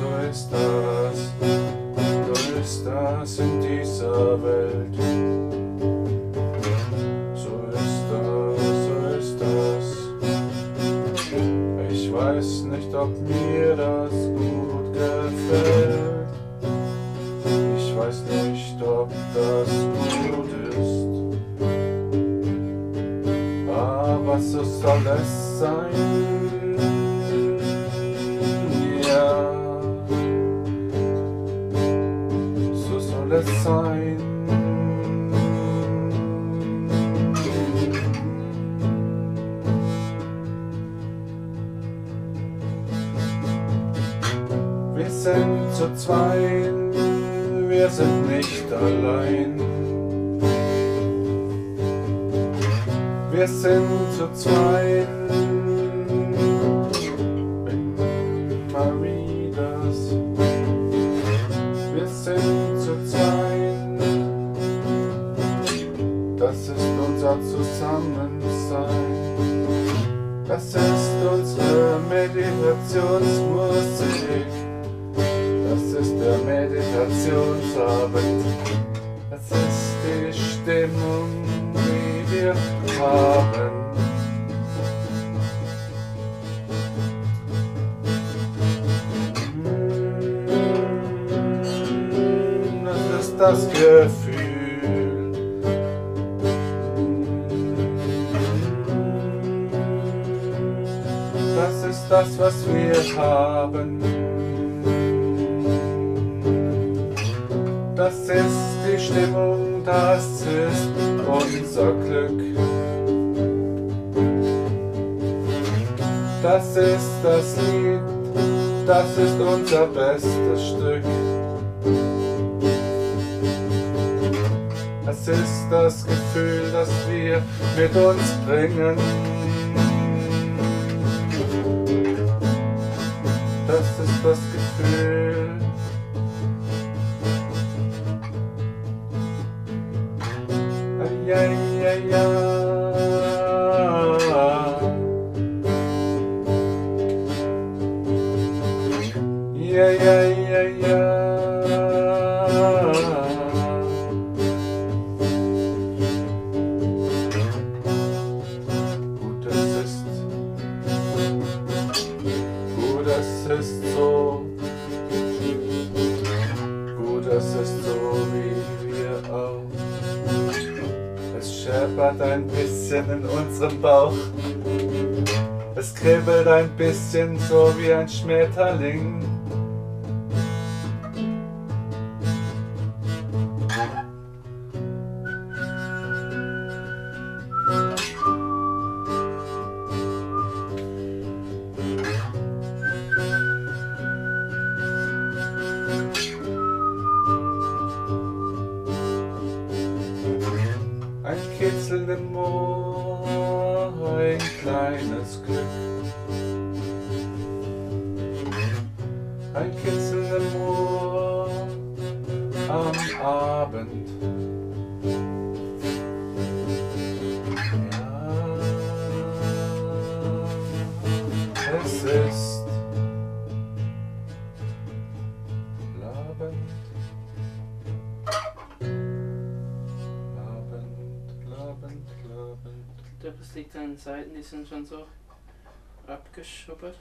so ist das in dieser Welt. Es sein. Ja. So soll es sein. Wir sind zu zweit, wir sind nicht allein. Wir sind zu zweit, immer wieder. Wir sind zu zweit, das ist unser Zusammensein. Das ist unsere Meditationsmusik. Das ist der Meditationsabend. Das ist die Stimmung, wir haben. Das ist das Gefühl. Das ist das, was wir haben. Das ist die Stimmung, das ist unser Glück. Das ist das Lied, das ist unser bestes Stück. Das ist das Gefühl, das wir mit uns bringen. Das ist das Gefühl. Es ist so. Scheppert ein bisschen in unserem Bauch. Es kribbelt ein bisschen so wie ein Schmetterling. Im Ohr, ein kleines Glück. Ein Kitzeln im Ohr am Abend. Es liegt an den Seiten, die sind schon so abgeschubbert.